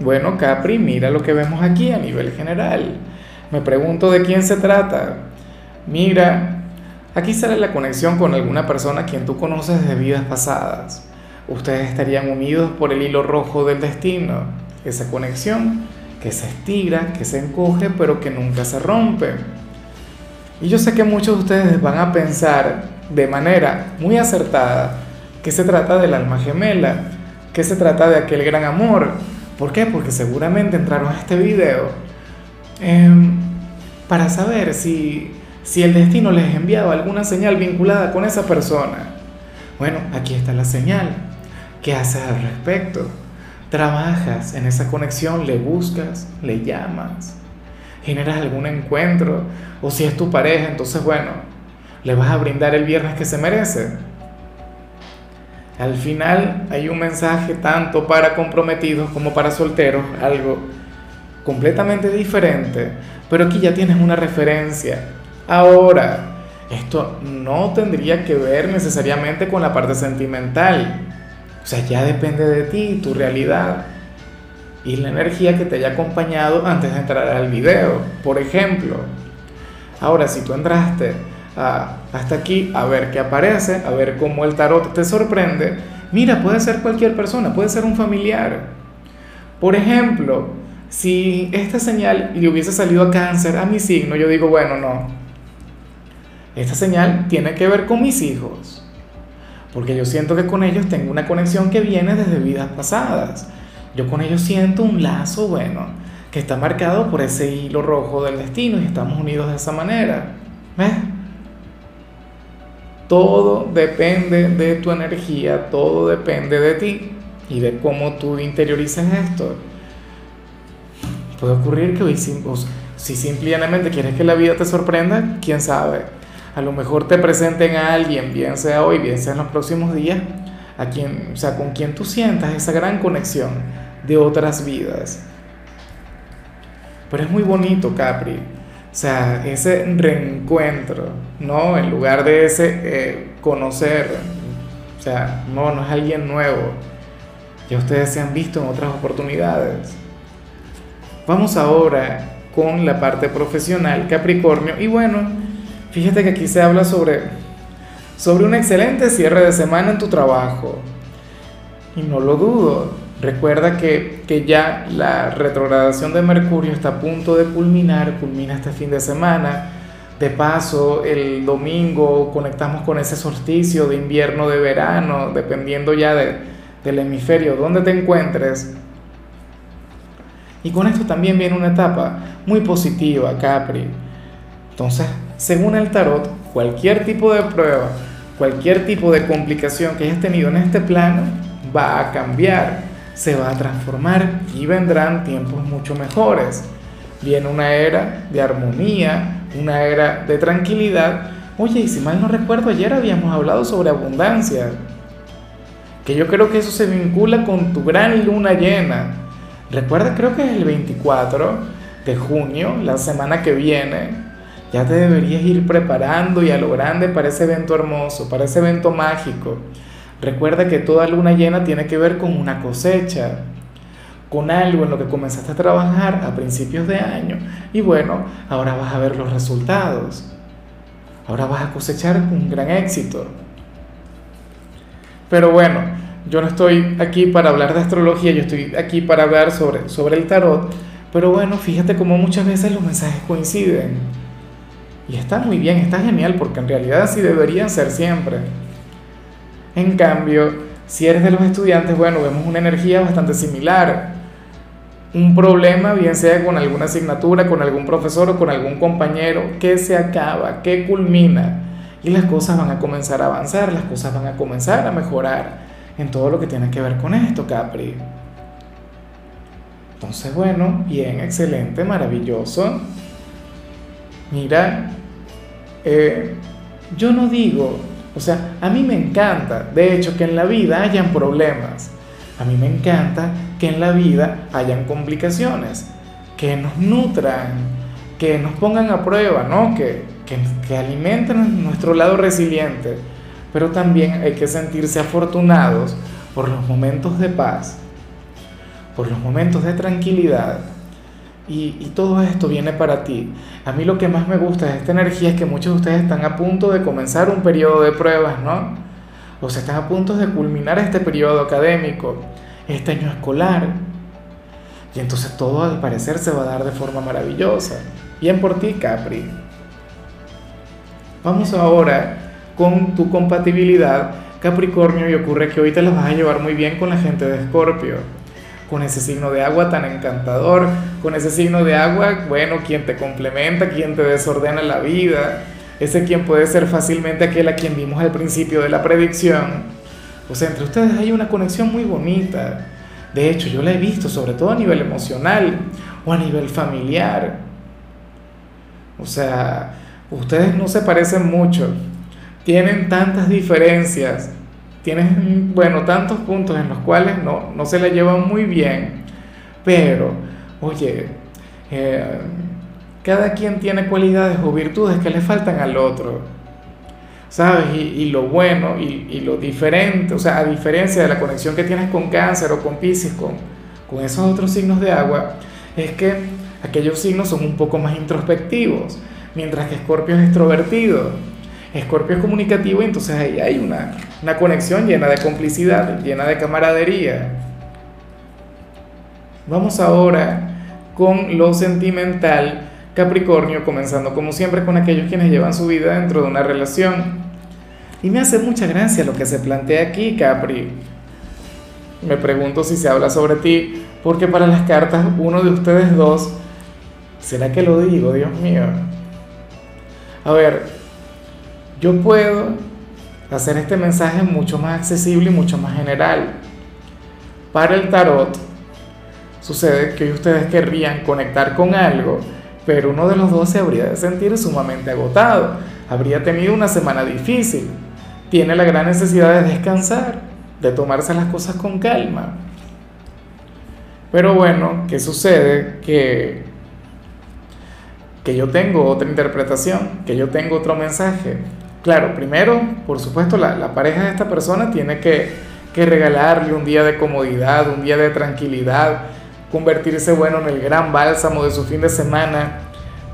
Bueno, Capri, mira lo que vemos aquí a nivel general. Me pregunto de quién se trata. Mira, aquí sale la conexión con alguna persona a quien tú conoces de vidas pasadas. Ustedes estarían unidos por el hilo rojo del destino. Esa conexión que se estira, que se encoge, pero que nunca se rompe. Y yo sé que muchos de ustedes van a pensar de manera muy acertada que se trata del alma gemela, que se trata de aquel gran amor, ¿Por qué? Porque seguramente entraron a este video em, para saber si, si el destino les enviaba alguna señal vinculada con esa persona. Bueno, aquí está la señal. ¿Qué haces al respecto? Trabajas en esa conexión, le buscas, le llamas, generas algún encuentro, o si es tu pareja, entonces bueno, le vas a brindar el viernes que se merece al final hay un mensaje tanto para comprometidos como para solteros, algo completamente diferente, pero aquí ya tienes una referencia. Ahora, esto no tendría que ver necesariamente con la parte sentimental. O sea, ya depende de ti, tu realidad y la energía que te haya acompañado antes de entrar al video. Por ejemplo, ahora si tú entraste hasta aquí, a ver qué aparece, a ver cómo el tarot te sorprende. Mira, puede ser cualquier persona, puede ser un familiar. Por ejemplo, si esta señal le hubiese salido a cáncer a mi signo, yo digo, bueno, no. Esta señal tiene que ver con mis hijos. Porque yo siento que con ellos tengo una conexión que viene desde vidas pasadas. Yo con ellos siento un lazo, bueno, que está marcado por ese hilo rojo del destino y estamos unidos de esa manera. ¿Ves? Todo depende de tu energía, todo depende de ti y de cómo tú interiorices esto. Puede ocurrir que hoy, si simplemente quieres que la vida te sorprenda, quién sabe. A lo mejor te presenten a alguien, bien sea hoy, bien sea en los próximos días, a quien, o sea, con quien tú sientas esa gran conexión de otras vidas. Pero es muy bonito, Capri o sea, ese reencuentro, ¿no? En lugar de ese eh, conocer, o sea, no, no es alguien nuevo. Ya ustedes se han visto en otras oportunidades. Vamos ahora con la parte profesional, Capricornio. Y bueno, fíjate que aquí se habla sobre, sobre un excelente cierre de semana en tu trabajo. Y no lo dudo, Recuerda que, ya la retrogradación de Mercurio está a punto de culminar, culmina este fin de semana. De paso, el domingo conectamos con ese solsticio de invierno, de verano, dependiendo ya del hemisferio donde te encuentres. Y con esto también viene una etapa muy positiva, Capri. Entonces, según el tarot, cualquier tipo de prueba, cualquier tipo de complicación que hayas tenido en este plano va a cambiar se va a transformar y vendrán tiempos mucho mejores. Viene una era de armonía, una era de tranquilidad. Oye, y si mal no recuerdo, ayer habíamos hablado sobre abundancia. Que yo creo que eso se vincula con tu gran luna llena. Recuerda, creo que es el 24 de junio, la semana que viene. Ya te deberías ir preparando y a lo grande para ese evento hermoso, para ese evento mágico Recuerda que toda luna llena tiene que ver con una cosecha, con algo en lo que comenzaste a trabajar a principios de año. Y bueno, ahora vas a ver los resultados. Ahora vas a cosechar un gran éxito. Pero bueno, yo no estoy aquí para hablar de astrología, yo estoy aquí para hablar sobre, sobre el tarot. Pero bueno, fíjate cómo muchas veces los mensajes coinciden. Y está muy bien, está genial, porque en realidad así deberían ser siempre. En cambio, si eres de los estudiantes, bueno, vemos una energía bastante similar. Un problema, bien sea con alguna asignatura, con algún profesor o con algún compañero, que se acaba, que culmina. Y las cosas van a comenzar a avanzar, las cosas van a comenzar a mejorar en todo lo que tiene que ver con esto, Capri. Entonces, bueno, bien, excelente, maravilloso. Mira, eh, yo no digo, o sea, a mí me encanta, de hecho, que en la vida hayan problemas. A mí me encanta que en la vida hayan complicaciones, que nos nutran, que nos pongan a prueba, ¿no? Que, que, alimenten nuestro lado resiliente. Pero también hay que sentirse afortunados por los momentos de paz, por los momentos de tranquilidad. Y, y, todo esto viene para ti. A mí lo que más me gusta de esta energía es que muchos de ustedes están a punto de comenzar un periodo de pruebas, ¿no? O sea, están a punto de culminar este periodo académico, este año escolar. Y entonces todo al parecer se va a dar de forma maravillosa. Bien por ti, Capri. Vamos ahora con tu compatibilidad Capricornio y ocurre que hoy te las vas a llevar muy bien con la gente de Escorpio, con ese signo de agua tan encantador, con ese signo de agua, bueno, quien te complementa, quien te desordena la vida, ese quien puede ser fácilmente aquel a quien vimos al principio de la predicción. O sea, entre ustedes hay una conexión muy bonita. De hecho, yo la he visto, sobre todo a nivel emocional o a nivel familiar. O sea, ustedes no se parecen mucho, tienen tantas diferencias, tienen, bueno, tantos puntos en los cuales no, no se la llevan muy bien, pero, oye, eh, cada quien tiene cualidades o virtudes que le faltan al otro, ¿sabes? Y, lo bueno y, lo diferente, o sea, a diferencia de la conexión que tienes con cáncer o con piscis, con, esos otros signos de agua, es que aquellos signos son un poco más introspectivos, mientras que Escorpio es extrovertido. Escorpio es comunicativo entonces ahí hay una conexión llena de complicidad, llena de camaradería. Vamos ahora con lo sentimental Capricornio, comenzando como siempre con aquellos quienes llevan su vida dentro de una relación. Y me hace mucha gracia lo que se plantea aquí, Capri. Me pregunto si se habla sobre ti, porque para las cartas uno de ustedes dos, ¿será que lo digo, Dios mío? A ver, yo puedo hacer este mensaje mucho más accesible y mucho más general. Para el tarot, sucede que ustedes querrían conectar con algo, pero uno de los dos se habría de sentir sumamente agotado, habría tenido una semana difícil, tiene la gran necesidad de descansar, de tomarse las cosas con calma. Pero bueno, ¿qué sucede? Que, que yo tengo otra interpretación, que yo tengo otro mensaje. Claro, primero, por supuesto, la, la pareja de esta persona tiene que, que, regalarle un día de comodidad, un día de tranquilidad, convertirse, bueno, en el gran bálsamo de su fin de semana,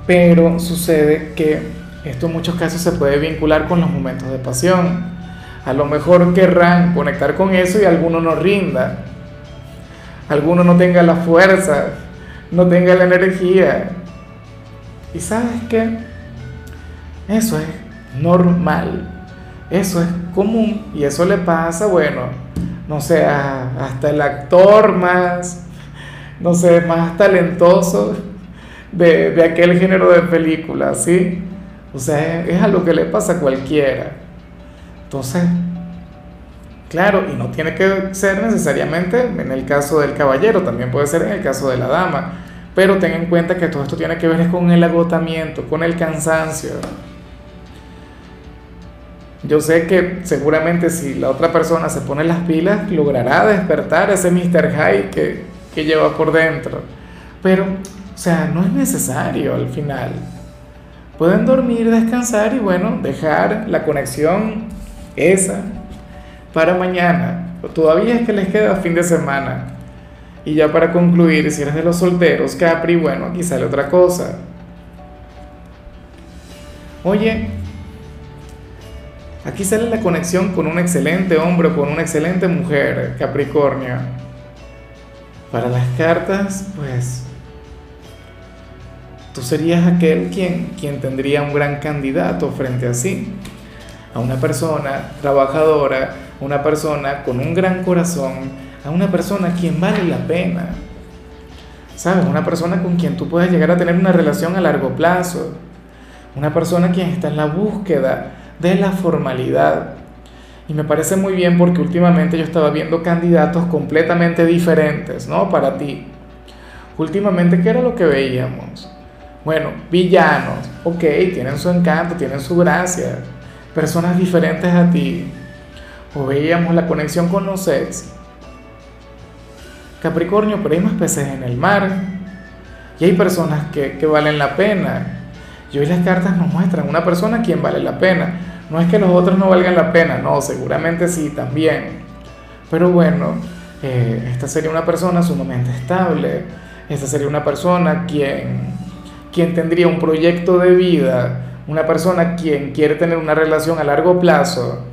pero sucede que esto en muchos casos se puede vincular con los momentos de pasión. A lo mejor querrán conectar con eso y alguno no rinda, alguno no tenga la fuerza, no tenga la energía. ¿Y sabes qué? Eso es normal. Eso es común y eso le pasa, bueno, no sé, hasta el actor más, no sé, más talentoso de, de aquel género de película, ¿sí? O sea, es, es a lo que le pasa a cualquiera. Entonces, claro, y no tiene que ser necesariamente en el caso del caballero, también puede ser en el caso de la dama. Pero ten en cuenta que todo esto tiene que ver con el agotamiento, con el cansancio. Yo sé que seguramente si la otra persona se pone las pilas, logrará despertar ese Mr. High que, que lleva por dentro. Pero, o sea, no es necesario al final. Pueden dormir, descansar y bueno, dejar la conexión esa para mañana. Todavía es que les queda fin de semana. Y ya para concluir, si eres de los solteros, Capri, bueno, aquí sale otra cosa. Oye, Aquí sale la conexión con un excelente hombre o con una excelente mujer, Capricornio. Para las cartas, pues tú serías aquel quien, quien tendría un gran candidato frente a sí. A una persona trabajadora, una persona con un gran corazón, a una persona quien vale la pena. ¿Sabes? Una persona con quien tú puedes llegar a tener una relación a largo plazo. Una persona quien está en la búsqueda de la formalidad. Y me parece muy bien porque últimamente yo estaba viendo candidatos completamente diferentes, ¿no? Para ti. Últimamente, ¿qué era lo que veíamos? Bueno, villanos, ok, tienen su encanto, tienen su gracia, personas diferentes a ti. O veíamos la conexión con los ex. Capricornio, pero hay más peces en el mar. Y hay personas que, que valen la pena. Y hoy las cartas nos muestran una persona quien vale la pena. No es que los otros no valgan la pena, no, seguramente sí, también. Pero bueno, eh, esta sería una persona sumamente estable. Esta sería una persona quien, quien tendría un proyecto de vida. Una persona quien quiere tener una relación a largo plazo.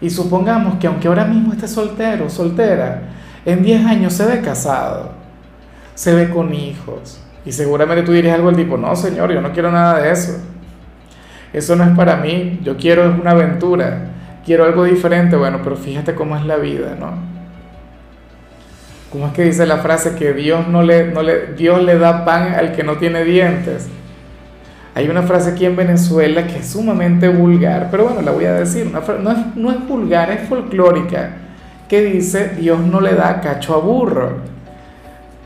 Y supongamos que aunque ahora mismo esté soltero, soltera, en 10 años se ve casado, se ve con hijos. Y seguramente tú dirías algo del tipo, no señor, yo no quiero nada de eso. Eso no es para mí, yo quiero una aventura, quiero algo diferente. Bueno, pero fíjate cómo es la vida, ¿no? ¿Cómo es que dice la frase que Dios, no le, no le, Dios le da pan al que no tiene dientes? Hay una frase aquí en Venezuela que es sumamente vulgar, pero bueno, la voy a decir. no, es, no es vulgar, es folclórica, que dice Dios no le da cacho a burro.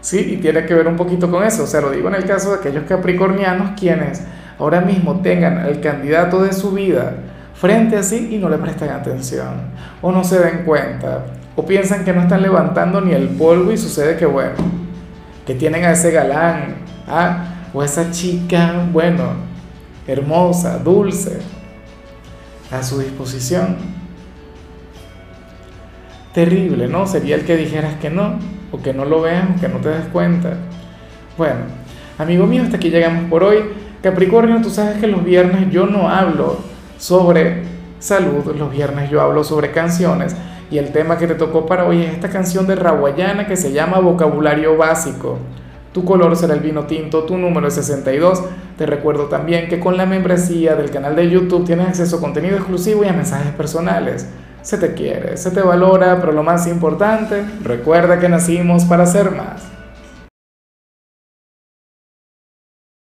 Sí, y tiene que ver un poquito con eso. O sea, lo digo en el caso de aquellos capricornianos quienes ahora mismo tengan al candidato de su vida frente a sí y no le prestan atención, o no se den cuenta, o piensan que no están levantando ni el polvo y sucede que, bueno, que tienen a ese galán, ¿ah? o esa chica, bueno, hermosa, dulce, a su disposición. Terrible, ¿no? Sería el que dijeras que no, o que no lo veas, o que no te des cuenta. Bueno, amigo mío, hasta aquí llegamos por hoy. Capricornio, tú sabes que los viernes yo no hablo sobre salud, los viernes yo hablo sobre canciones y el tema que te tocó para hoy es esta canción de Rawayana que se llama Vocabulario Básico. Tu color será el vino tinto, tu número es 62. Te recuerdo también que con la membresía del canal de YouTube tienes acceso a contenido exclusivo y a mensajes personales. Se te quiere, se te valora, pero lo más importante, recuerda que nacimos para ser más.